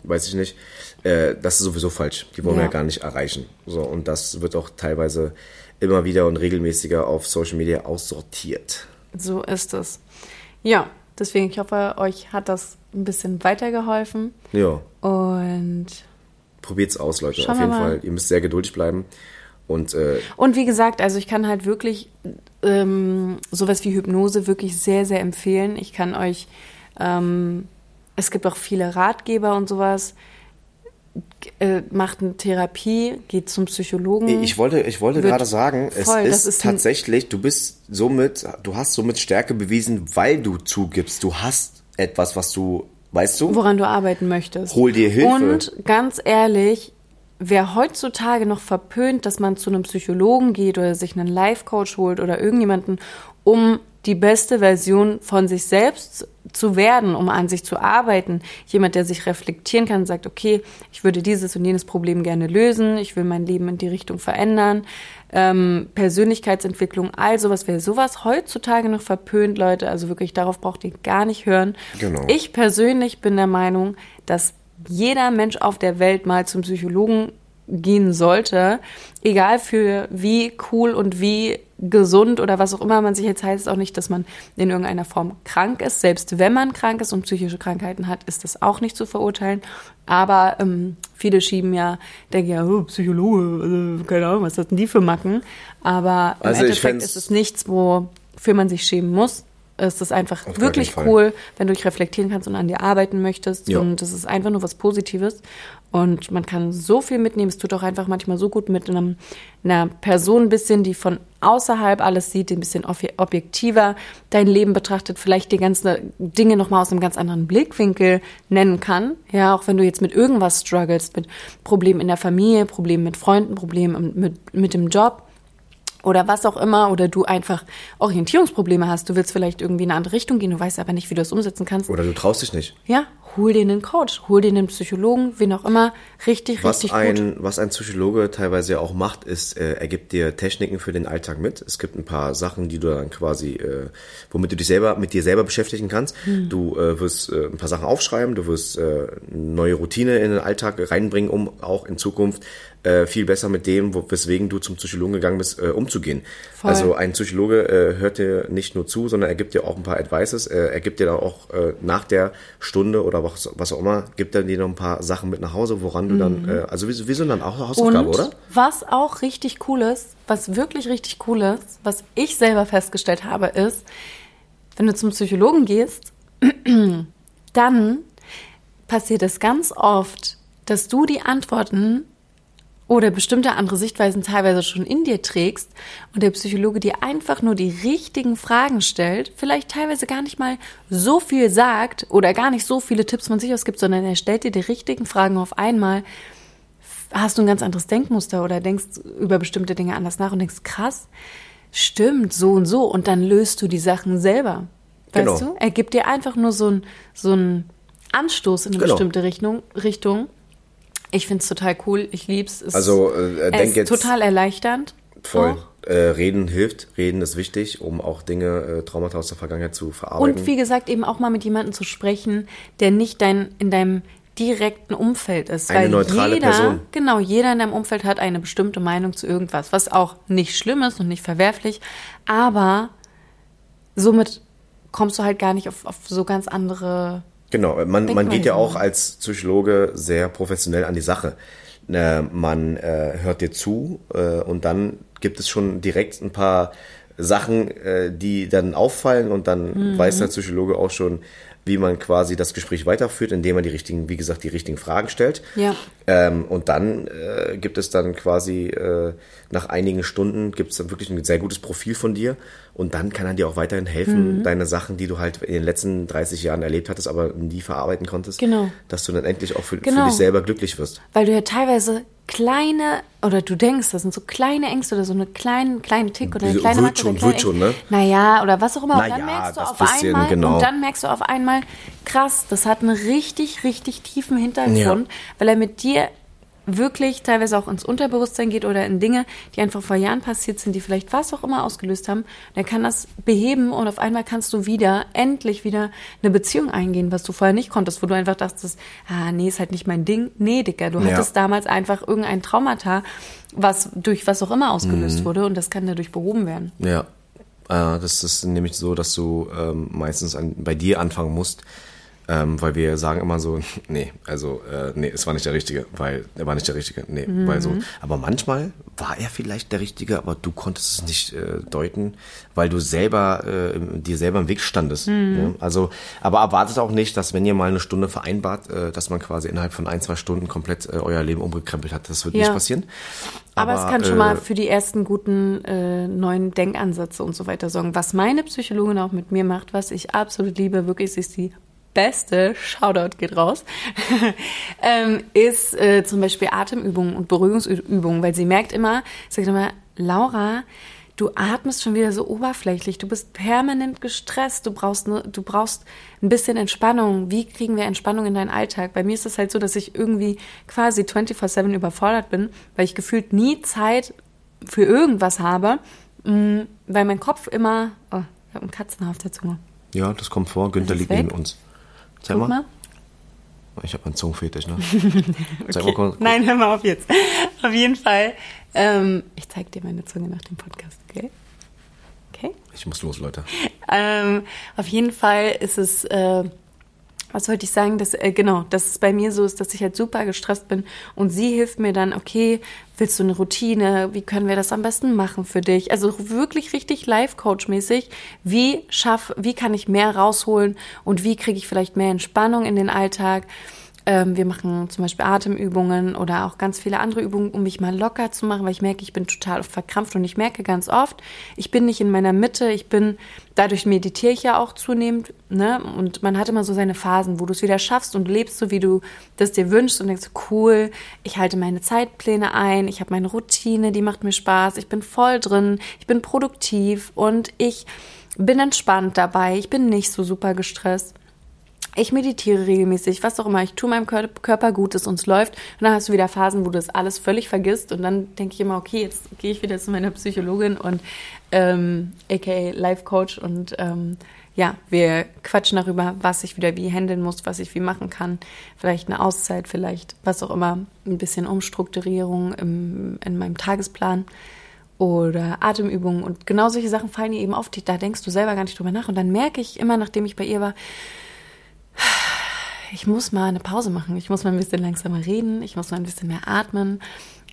weiß ich nicht, äh, das ist sowieso falsch. Die wollen wir Ja. ja gar nicht erreichen. So, und das wird auch teilweise immer wieder und regelmäßiger auf Social Media aussortiert. So ist es. Ja, deswegen, ich hoffe, euch hat das ein bisschen weitergeholfen. Ja, Und probiert's aus, Leute, auf jeden mal. Fall. Ihr müsst sehr geduldig bleiben. Und, äh, Und wie gesagt, also ich kann halt wirklich ähm, sowas wie Hypnose wirklich sehr, sehr empfehlen. Ich kann euch, ähm, es gibt auch viele Ratgeber und sowas. Äh, macht eine Therapie, geht zum Psychologen. Ich wollte, ich wollte gerade sagen, voll, es ist, ist tatsächlich, du bist somit, du hast somit Stärke bewiesen, weil du zugibst, du hast etwas, was du, weißt du? woran du arbeiten möchtest. Hol dir Hilfe. Und ganz ehrlich, wer heutzutage noch verpönt, dass man zu einem Psychologen geht oder sich einen Life-Coach holt oder irgendjemanden, um die beste Version von sich selbst zu werden, um an sich zu arbeiten. Jemand, der sich reflektieren kann und sagt, okay, ich würde dieses und jenes Problem gerne lösen, ich will mein Leben in die Richtung verändern, ähm, Persönlichkeitsentwicklung, all sowas. Wer sowas heutzutage noch verpönt, Leute, also wirklich, darauf braucht ihr gar nicht hören. Genau. Ich persönlich bin der Meinung, dass jeder Mensch auf der Welt mal zum Psychologen gehen sollte, egal für wie cool und wie gesund oder was auch immer man sich jetzt heißt, auch nicht, dass man in irgendeiner Form krank ist. Selbst wenn man krank ist und psychische Krankheiten hat, ist das auch nicht zu verurteilen. Aber ähm, viele schieben ja, denken ja, oh, Psychologe, also, keine Ahnung, was hatten die für Macken? Aber im Also Endeffekt ist es nichts, wofür man sich schämen muss. Es ist einfach Auf wirklich cool, wenn du dich reflektieren kannst und an dir arbeiten möchtest. Ja. Und das ist einfach nur was Positives. Und man kann so viel mitnehmen. Es tut auch einfach manchmal so gut mit einem, einer Person ein bisschen, die von außerhalb alles sieht, die ein bisschen obje- objektiver dein Leben betrachtet, vielleicht die ganzen Dinge nochmal aus einem ganz anderen Blickwinkel nennen kann. Ja, auch wenn du jetzt mit irgendwas strugglest, mit Problemen in der Familie, Problemen mit Freunden, Problemen mit, mit dem Job oder was auch immer, oder du einfach Orientierungsprobleme hast, du willst vielleicht irgendwie in eine andere Richtung gehen, du weißt aber nicht, wie du das umsetzen kannst. Oder du traust dich nicht. Ja, hol dir einen Coach, hol dir einen Psychologen, wen auch immer, richtig, Was richtig gut. ein, was ein Psychologe teilweise ja auch macht, ist, äh, er gibt dir Techniken für den Alltag mit. Es gibt ein paar Sachen, die du dann quasi, äh, womit du dich selber, mit dir selber beschäftigen kannst. Hm. Du äh, wirst äh, ein paar Sachen aufschreiben, du wirst äh, neue Routine in den Alltag reinbringen, um auch in Zukunft äh, viel besser mit dem, wo, weswegen du zum Psychologen gegangen bist, äh, umzugehen. Voll. Also ein Psychologe äh, hört dir nicht nur zu, sondern er gibt dir auch ein paar Advices. Äh, er gibt dir dann auch äh, nach der Stunde oder was, was auch immer, gibt er dir noch ein paar Sachen mit nach Hause, woran du dann, äh, also wie, wie so eine Hausaufgabe, Mhm. Und oder? was auch richtig cool ist, was wirklich richtig cool ist, was ich selber festgestellt habe, ist, wenn du zum Psychologen gehst, dann passiert es ganz oft, dass du die Antworten oder bestimmte andere Sichtweisen teilweise schon in dir trägst und der Psychologe dir einfach nur die richtigen Fragen stellt, vielleicht teilweise gar nicht mal so viel sagt oder gar nicht so viele Tipps von sich aus gibt, sondern er stellt dir die richtigen Fragen auf einmal, hast du ein ganz anderes Denkmuster oder denkst über bestimmte Dinge anders nach und denkst, krass, stimmt, so und so. Und dann löst du die Sachen selber. Weißt Genau. du? Er gibt dir einfach nur so ein, so Anstoß in eine Genau. bestimmte Richtung. Richtung. Ich find's total cool. Ich lieb's. Es, Also, äh, denk ist jetzt- total erleichternd. Voll. Äh, reden hilft, reden ist wichtig, um auch Dinge, äh, Traumata aus der Vergangenheit zu verarbeiten. Und wie gesagt, eben auch mal mit jemandem zu sprechen, der nicht dein, in deinem direkten Umfeld ist. Eine Weil neutrale jeder, Person. Genau, jeder in deinem Umfeld hat eine bestimmte Meinung zu irgendwas, was auch nicht schlimm ist und nicht verwerflich, aber somit kommst du halt gar nicht auf, auf so ganz andere. Genau, man, man Denkweisen. geht ja auch als Psychologe sehr professionell an die Sache. Äh, man äh, hört dir zu äh, und dann gibt es schon direkt ein paar Sachen, äh, die dann auffallen und dann Mhm. weiß der Psychologe auch schon, wie man quasi das Gespräch weiterführt, indem man die richtigen, wie gesagt, die richtigen Fragen stellt. Ja. Ähm, und dann äh, gibt es dann quasi äh, nach einigen Stunden gibt es dann wirklich ein sehr gutes Profil von dir und dann kann er dir auch weiterhin helfen, Mhm. deine Sachen, die du halt in den letzten 30 Jahren erlebt hattest, aber nie verarbeiten konntest, Genau. dass du dann endlich auch für, für Genau. dich selber glücklich wirst. Weil du ja teilweise kleine, oder du denkst, das sind so kleine Ängste oder so eine kleine, kleine Tick oder eine kleine wird schon, kleine wird schon, ne? Naja, oder was auch immer. und Na dann ja, merkst du das auf bisschen, einmal, genau. und dann merkst du auf einmal, krass, das hat einen richtig, richtig tiefen Hintergrund, weil er mit dir wirklich teilweise auch ins Unterbewusstsein geht oder in Dinge, die einfach vor Jahren passiert sind, die vielleicht was auch immer ausgelöst haben. Der kann das beheben und auf einmal kannst du wieder, endlich wieder eine Beziehung eingehen, was du vorher nicht konntest, wo du einfach dachtest, ah, nee, ist halt nicht mein Ding. Nee, Dicker, du Ja. hattest damals einfach irgendein Traumata, was durch was auch immer ausgelöst Mhm. wurde und das kann dadurch behoben werden. Ja, äh, das ist nämlich so, dass du ähm, meistens an, bei dir anfangen musst, Ähm, weil wir sagen immer so, nee, also, äh, nee, es war nicht der Richtige, weil er war nicht der Richtige, nee, weil so. Aber manchmal war er vielleicht der Richtige, aber du konntest es nicht äh, deuten, weil du selber, äh, dir selber im Weg standest. Ja? Also, aber erwartet auch nicht, dass wenn ihr mal eine Stunde vereinbart, äh, dass man quasi innerhalb von ein, zwei Stunden komplett äh, euer Leben umgekrempelt hat. Das wird Ja. nicht passieren. Aber, es kann schon äh, mal für die ersten guten äh, neuen Denkansätze und so weiter sorgen. Was meine Psychologin auch mit mir macht, was ich absolut liebe, wirklich, ist die beste, Shoutout geht raus, ähm, ist äh, zum Beispiel Atemübungen und Beruhigungsübungen, weil sie merkt immer, sagt immer, Laura, du atmest schon wieder so oberflächlich, du bist permanent gestresst, du brauchst, ne, du brauchst ein bisschen Entspannung. Wie kriegen wir Entspannung in deinen Alltag? Bei mir ist es halt so, dass ich irgendwie quasi 24-7 überfordert bin, weil ich gefühlt nie Zeit für irgendwas habe, mh, weil mein Kopf immer, oh, ich habe einen Katzenhaar auf der Zunge. Ja, das kommt vor. Günther liegt neben uns. Zeig mal. mal. Ich habe einen Zungenfetisch, ne? Mal Okay. kurz. Nein, hör mal auf jetzt. Auf jeden Fall. Ähm, ich zeig dir meine Zunge nach dem Podcast, okay? Okay? Ich muss los, Leute. Ähm, auf jeden Fall ist es, äh, was wollte ich sagen, dass, äh, genau, dass es bei mir so ist, dass ich halt super gestresst bin und sie hilft mir dann, okay, willst du eine Routine? Wie können wir das am besten machen für dich? Also wirklich richtig Life-Coach-mäßig. Wie schaff, wie kann ich mehr rausholen und wie kriege ich vielleicht mehr Entspannung in den Alltag? Ähm, wir machen zum Beispiel Atemübungen oder auch ganz viele andere Übungen, um mich mal locker zu machen, weil ich merke, ich bin total verkrampft und ich merke ganz oft, ich bin nicht in meiner Mitte, ich bin, dadurch meditiere ich ja auch zunehmend, ne? Und man hat immer so seine Phasen, wo du es wieder schaffst und lebst so, wie du das dir wünschst und denkst, cool, ich halte meine Zeitpläne ein, ich habe meine Routine, die macht mir Spaß, ich bin voll drin, ich bin produktiv und ich bin entspannt dabei, ich bin nicht so super gestresst ich meditiere regelmäßig, was auch immer, ich tue meinem Kör- Körper Gutes und es läuft. Und dann hast du wieder Phasen, wo du das alles völlig vergisst. Und dann denke ich immer, okay, jetzt gehe ich wieder zu meiner Psychologin und ähm, aka Life Coach und ähm, ja, wir quatschen darüber, was ich wieder wie handeln muss, was ich wie machen kann. Vielleicht eine Auszeit, vielleicht was auch immer, ein bisschen Umstrukturierung im, in meinem Tagesplan oder Atemübungen und genau solche Sachen fallen dir eben auf, da denkst du selber gar nicht drüber nach. Und dann merke ich immer, nachdem ich bei ihr war, ich muss mal eine Pause machen. Ich muss mal ein bisschen langsamer reden. Ich muss mal ein bisschen mehr atmen.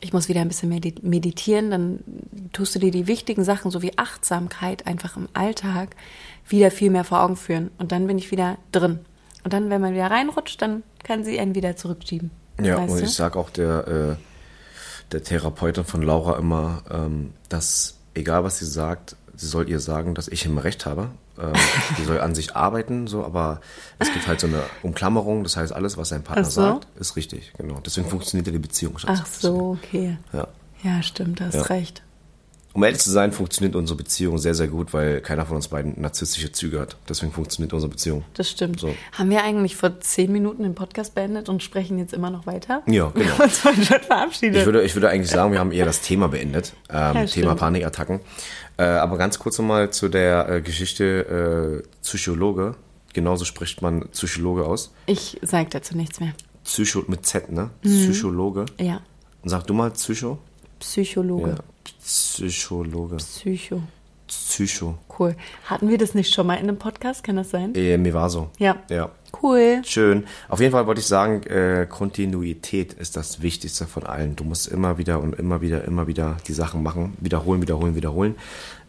Ich muss wieder ein bisschen mehr di- meditieren. Dann tust du dir die wichtigen Sachen, so wie Achtsamkeit, einfach im Alltag wieder viel mehr vor Augen führen. Und dann bin ich wieder drin. Und dann, wenn man wieder reinrutscht, dann kann sie einen wieder zurückschieben. Ja, Weißt und du? ich sag auch der, äh, der Therapeutin von Laura immer, ähm, dass egal was sie sagt, sie soll ihr sagen, dass ich immer recht habe. Ähm, sie soll an sich arbeiten, so, aber es gibt halt so eine Umklammerung, das heißt, alles, was sein Partner so. sagt, ist richtig, genau. Deswegen funktioniert ja die Beziehung. Schatz. Ach so, okay. Ja. Ja, stimmt, du hast Ja. recht. Um ehrlich zu sein, funktioniert unsere Beziehung sehr, sehr gut, weil keiner von uns beiden narzisstische Züge hat. Deswegen funktioniert unsere Beziehung. Das stimmt. So. Haben wir eigentlich vor zehn Minuten den Podcast beendet und sprechen jetzt immer noch weiter? Ja, Wir genau. haben uns schon verabschiedet. Ich würde, ich würde eigentlich sagen, wir haben eher das Thema beendet. Ähm, Ja, Thema. Panikattacken. Äh, aber ganz kurz nochmal zu der äh, Geschichte äh, Psychologe. Genauso spricht man Psychologe aus. ich sage dazu nichts mehr. Psycho mit Z, ne? Mhm. Psychologe. Ja, Und sag du mal Psycho? Psychologe. Ja. Psychologe. Psycho. Psycho. Cool. Hatten wir das nicht schon mal in einem Podcast? Kann das sein? Äh, mir war so. Ja. Ja. Cool. Schön. Auf jeden Fall wollte ich sagen, äh, Kontinuität ist das Wichtigste von allen. Du musst immer wieder und immer wieder, immer wieder die Sachen machen. Wiederholen, wiederholen, wiederholen.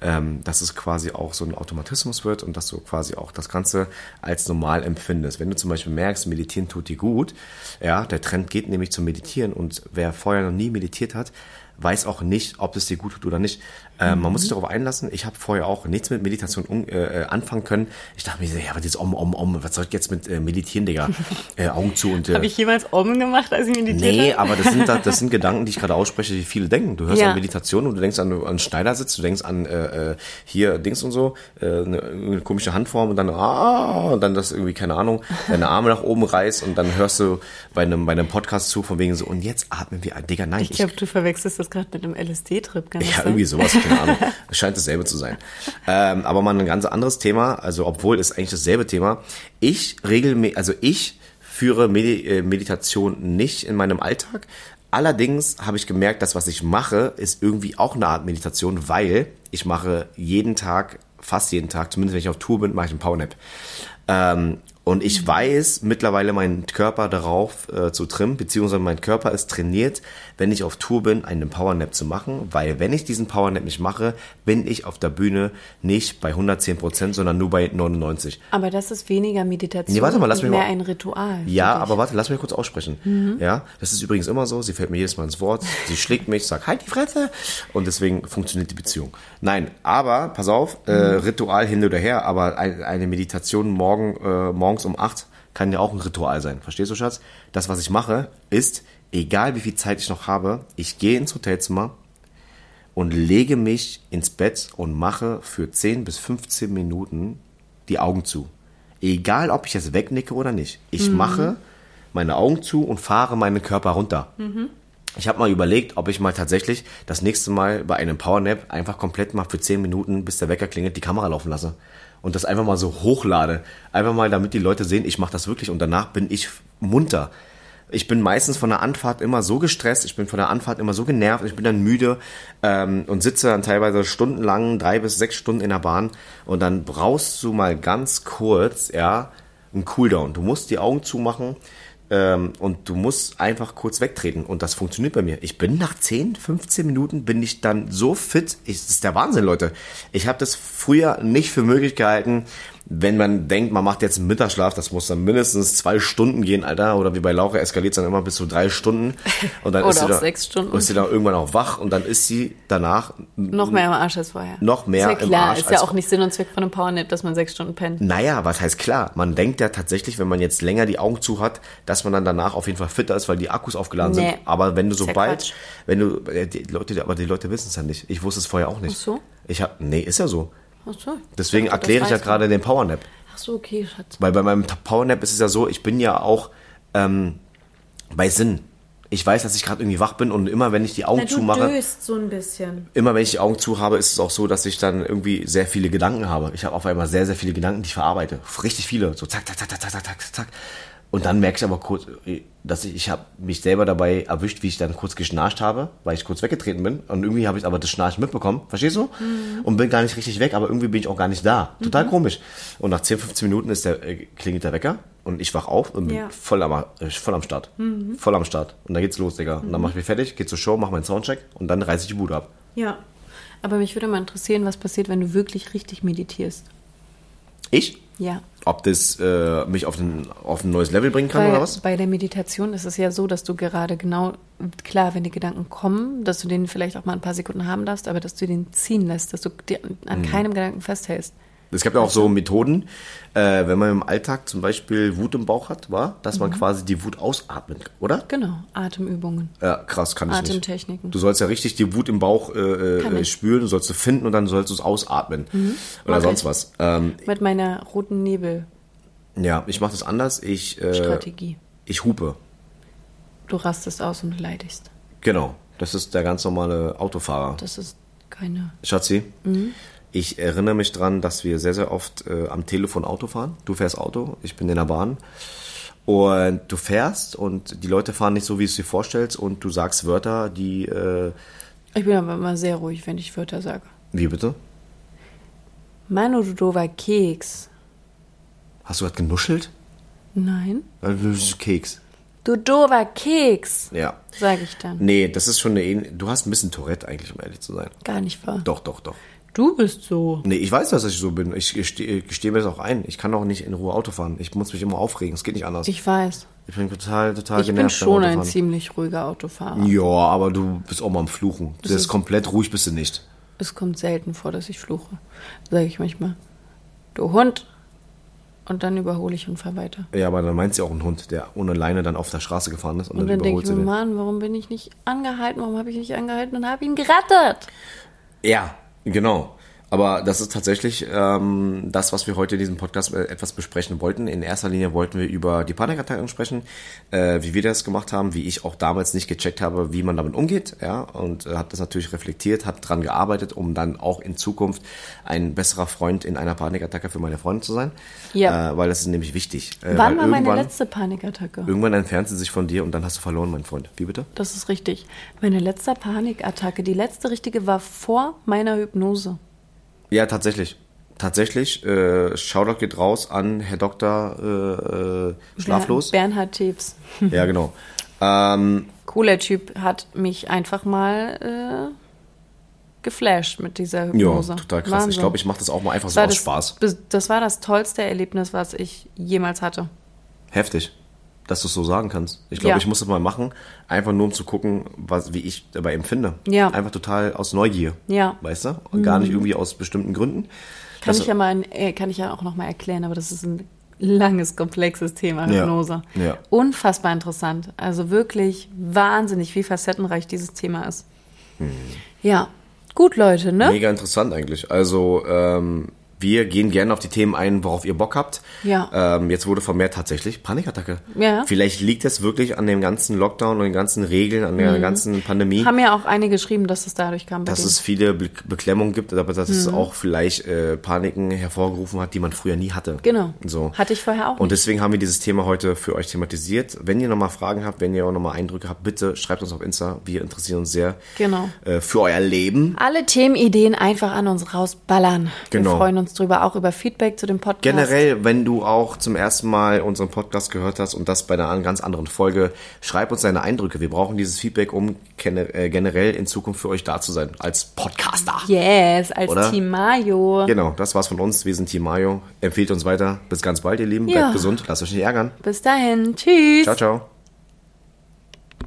Ähm, dass es quasi auch so ein Automatismus wird und dass du quasi auch das Ganze als normal empfindest. Wenn du zum Beispiel merkst, meditieren tut dir gut, ja, der Trend geht nämlich zum Meditieren und wer vorher noch nie meditiert hat, weiß auch nicht, ob es dir gut tut oder nicht. Ähm, Man muss sich darauf einlassen. Ich habe vorher auch nichts mit Meditation um, äh, anfangen können. Ich dachte mir, so, ja, was jetzt om, om, om, was soll ich jetzt mit äh, meditieren, Digga? Äh, Augen zu und äh, Habe ich jemals Om gemacht, als ich meditiert Nee, aber das sind, das sind Gedanken, die ich gerade ausspreche, die viele denken. Du hörst Ja. an Meditation und du denkst an, an Schneidersitz, du denkst an äh, äh, hier Dings und so, äh, eine, eine komische Handform und dann ah, und dann das irgendwie, keine Ahnung, deine Arme nach oben reißt und dann hörst du bei einem, bei einem Podcast zu, von wegen so, und jetzt atmen wir ein. Digga, nein, Ich glaube, du verwechselst das gerade mit einem LSD-Trip. Das ja, irgendwie sowas, keine Ahnung. Es scheint dasselbe zu sein. Ähm, aber mal ein ganz anderes Thema, also obwohl es eigentlich dasselbe Thema. Ich regelmäßig, also ich führe Medi äh, Meditation nicht in meinem Alltag. Allerdings habe ich gemerkt, dass was ich mache, ist irgendwie auch eine Art Meditation, weil ich mache jeden Tag, fast jeden Tag, zumindest wenn ich auf Tour bin, mache ich einen Powernap. Ähm, Und ich weiß mittlerweile meinen Körper darauf äh, zu trimmen, beziehungsweise mein Körper ist trainiert, wenn ich auf Tour bin, einen Powernap zu machen, weil wenn ich diesen Powernap nicht mache, bin ich auf der Bühne nicht bei 110 Prozent, sondern nur bei 99. Aber das ist weniger Meditation Nee, warte mal, lass mich mehr mal- ein Ritual. Ja, aber warte, lass mich kurz aussprechen. Ja, das ist übrigens immer so. Sie fällt mir jedes Mal ins Wort. Sie schlägt mich, sagt halt die Fresse. Und deswegen funktioniert die Beziehung. Nein, aber pass auf, äh, Ritual hin oder her. Aber ein, eine Meditation morgen, äh, morgens um 8 kann ja auch ein Ritual sein. Verstehst du, Schatz? Das, was ich mache, ist, egal wie viel Zeit ich noch habe, ich gehe ins Hotelzimmer und lege mich ins Bett und mache für 10 bis 15 Minuten die Augen zu. Egal, ob ich jetzt wegnicke oder nicht. Ich mache meine Augen zu und fahre meinen Körper runter. Ich habe mal überlegt, ob ich mal tatsächlich das nächste Mal bei einem Powernap einfach komplett mal für 10 Minuten, bis der Wecker klingelt, die Kamera laufen lasse. Und das einfach mal so hochlade. Einfach mal, damit die Leute sehen, ich mache das wirklich und danach bin ich munter. Ich bin meistens von der Anfahrt immer so gestresst, ich bin von der Anfahrt immer so genervt, ich bin dann müde ähm, und sitze dann teilweise stundenlang, drei bis sechs Stunden in der Bahn und dann brauchst du mal ganz kurz, ja, einen Cooldown. Du musst die Augen zumachen ähm, und du musst einfach kurz wegtreten und das funktioniert bei mir. Ich bin nach 10, 15 Minuten bin ich dann so fit, ich, das ist der Wahnsinn, Leute. Ich habe das früher nicht für möglich gehalten, wenn man denkt, man macht jetzt einen Mittagsschlaf, das muss dann mindestens zwei Stunden gehen, Alter. Oder wie bei Laura eskaliert es dann immer bis zu drei Stunden. Und dann Oder ist sie auch da, sechs Stunden. Ist sie dann irgendwann auch wach und dann ist sie danach Noch mehr im Arsch als vorher. Noch mehr ist ja im klar, Arsch ist ja auch nicht Sinn und Zweck von einem Powernap, dass man sechs Stunden pennt. Naja, was heißt klar? Man denkt ja tatsächlich, wenn man jetzt länger die Augen zu hat, dass man dann danach auf jeden Fall fitter ist, weil die Akkus aufgeladen Nee. sind. Aber wenn du ja sobald, Quatsch. wenn du, äh, die Leute, aber die Leute wissen es ja nicht. Ich wusste es vorher auch nicht. Ach so? Ich hab, nee, ist ja so. Ach so. Deswegen das erkläre ich ja gerade den Powernap. Ach so, okay, Schatz. Weil bei meinem Powernap ist es ja so, ich bin ja auch ähm, bei Sinn. Ich weiß, dass ich gerade irgendwie wach bin und immer wenn ich die Augen Na, du zumache, döst so ein bisschen. immer wenn ich die Augen zu habe, ist es auch so, dass ich dann irgendwie sehr viele Gedanken habe. Ich habe auf einmal sehr, sehr viele Gedanken, die ich verarbeite. Richtig viele. So zack, zack, zack, zack, zack, zack, zack, zack. Und dann merke ich aber kurz, dass ich, ich habe mich selber dabei erwischt, wie ich dann kurz geschnarcht habe, weil ich kurz weggetreten bin. Und irgendwie habe ich aber das Schnarchen mitbekommen, verstehst du? Und bin gar nicht richtig weg, aber irgendwie bin ich auch gar nicht da. Total komisch. Und nach 10, 15 Minuten ist der, äh, klingelt der Wecker und ich wach auf und bin Ja. voll, am, äh, voll am Start. Voll am Start. Und dann geht's los, Digga. Und dann mach ich mich fertig, geh zur Show, mach meinen Soundcheck und dann reiße ich die Bude ab. Ja. Aber mich würde mal interessieren, was passiert, wenn du wirklich richtig meditierst. Ich? Ja. Ob das äh, mich auf ein, auf ein neues Level bringen kann Weil oder was? bei der Meditation ist es ja so, dass du gerade genau, klar, wenn die Gedanken kommen, dass du den vielleicht auch mal ein paar Sekunden haben darfst, aber dass du den ziehen lässt, dass du dir an Mhm. keinem Gedanken festhältst. Es gibt ja auch so Methoden, äh, wenn man im Alltag zum Beispiel Wut im Bauch hat, war, dass man quasi die Wut ausatmet, oder? Genau, Atemübungen. Ja, krass, kann ich nicht. Atemtechniken. Du sollst ja richtig die Wut im Bauch äh, äh, spüren, du sollst sie finden und dann sollst du es ausatmen. Oder Mach sonst was. Ähm, Mit meiner roten Nebel-Strategie. ja, ich mache das anders. Ich, äh, ich hupe. Du rastest aus und beleidigst. Genau. Das ist der ganz normale Autofahrer. Das ist keine. Schatzi, ich erinnere mich dran, dass wir sehr, sehr oft äh, am Telefon Auto fahren. Du fährst Auto, ich bin in der Bahn. Und du fährst und die Leute fahren nicht so, wie du es dir vorstellst und du sagst Wörter, die, äh, Ich bin aber immer sehr ruhig, wenn ich Wörter sage. wie bitte? Manu, du dover Keks. Hast du gerade genuschelt? Nein. Das ist Keks. Du dover Keks, Ja. sage ich dann. Nee, das ist schon eine, du hast ein bisschen Tourette eigentlich, um ehrlich zu sein. Gar nicht wahr. Doch, doch, doch. Du bist so. Nee, ich weiß, dass ich so bin. Ich gestehe gestehe mir das auch ein. Ich kann auch nicht in Ruhe Auto fahren. Ich muss mich immer aufregen. Es geht nicht anders. Ich, Ich weiß. bin total, total Ich bin genervt beim schon ein ziemlich ruhiger Autofahrer. Ja, aber du bist auch mal am Fluchen. Das, ist ist- komplett ruhig bist du nicht. Es kommt selten vor, dass ich fluche. Sage ich manchmal. Du Hund. Und dann überhole ich und fahre weiter. Ja, aber dann meint sie auch einen Hund, der ohne Leine dann auf der Straße gefahren ist und, Und dann, dann denke ich mir. Mann, warum bin ich nicht angehalten? Warum habe ich nicht angehalten und habe ihn gerettet? Ja, genau. Aber das ist tatsächlich ähm, das, was wir heute in diesem Podcast äh, etwas besprechen wollten. In erster Linie wollten wir über die Panikattacken sprechen, äh, wie wir das gemacht haben, wie ich auch damals nicht gecheckt habe, wie man damit umgeht. Ja, und äh, habe das natürlich reflektiert, habe dran gearbeitet, um dann auch in Zukunft ein besserer Freund in einer Panikattacke für meine Freunde zu sein. Ja. Äh, weil das ist nämlich wichtig. Äh, Wann war meine letzte Panikattacke? Irgendwann entfernt sie sich von dir und dann hast du verloren, mein Freund. Wie bitte? Das ist richtig. Meine letzte Panikattacke, die letzte richtige, war vor meiner Hypnose. Ja, tatsächlich. tatsächlich, äh, Shoutout geht raus an Herr Dr. Äh, äh, Schlaflos. Ja, Bernhard Teps. Ja, genau. Ähm, Cooler Typ hat mich einfach mal äh, geflasht mit dieser ja, Hypnose. total krass. Ich Wahnsinn. glaube, ich mache das auch mal einfach Das so aus das, Spaß. Das war das tollste Erlebnis, was ich jemals hatte. Heftig, dass du es so sagen kannst. Ich glaube, Ja. ich muss das mal machen, einfach nur um zu gucken, was, wie ich dabei empfinde. Ja. Einfach total aus Neugier. Ja. Weißt du? Und gar nicht irgendwie aus bestimmten Gründen. Kann ich ja mal, äh, kann ich ja auch noch mal erklären, aber das ist ein langes, komplexes Thema, Ja, Hypnose. ja. Unfassbar interessant. Also wirklich wahnsinnig, wie facettenreich dieses Thema ist. Hm. Ja, gut, Leute, ne? Mega interessant eigentlich. Also, ähm, wir gehen gerne auf die Themen ein, worauf ihr Bock habt. Ja. Ähm, jetzt wurde vermehrt tatsächlich Panikattacke. Ja. Vielleicht liegt es wirklich an dem ganzen Lockdown und den ganzen Regeln, an der ganzen Pandemie. Mhm. Haben ja auch einige geschrieben, dass es dadurch kam. dass denen. es viele Be Beklemmungen gibt, aber dass Mhm. es auch vielleicht äh, Paniken hervorgerufen hat, die man früher nie hatte. Genau. So. Hatte ich vorher auch Und deswegen haben wir dieses Thema heute für euch thematisiert. Wenn ihr nochmal Fragen habt, wenn ihr auch nochmal Eindrücke habt, bitte schreibt uns auf Insta. Wir interessieren uns sehr Genau. äh, für euer Leben. Alle Themenideen einfach an uns rausballern. Genau. Wir freuen uns drüber, auch über Feedback zu dem Podcast. Generell, wenn du auch zum ersten Mal unseren Podcast gehört hast und das bei einer ganz anderen Folge, schreib uns deine Eindrücke. Wir brauchen dieses Feedback, um äh, generell in Zukunft für euch da zu sein, als Podcaster. Yes, als Oder? Team Mayo. Genau, das war's von uns. Wir sind Team Mayo. Empfehlt uns weiter. Bis ganz bald, ihr Lieben. Ja. Bleibt gesund. Lasst euch nicht ärgern. Bis dahin. Tschüss. Ciao, ciao.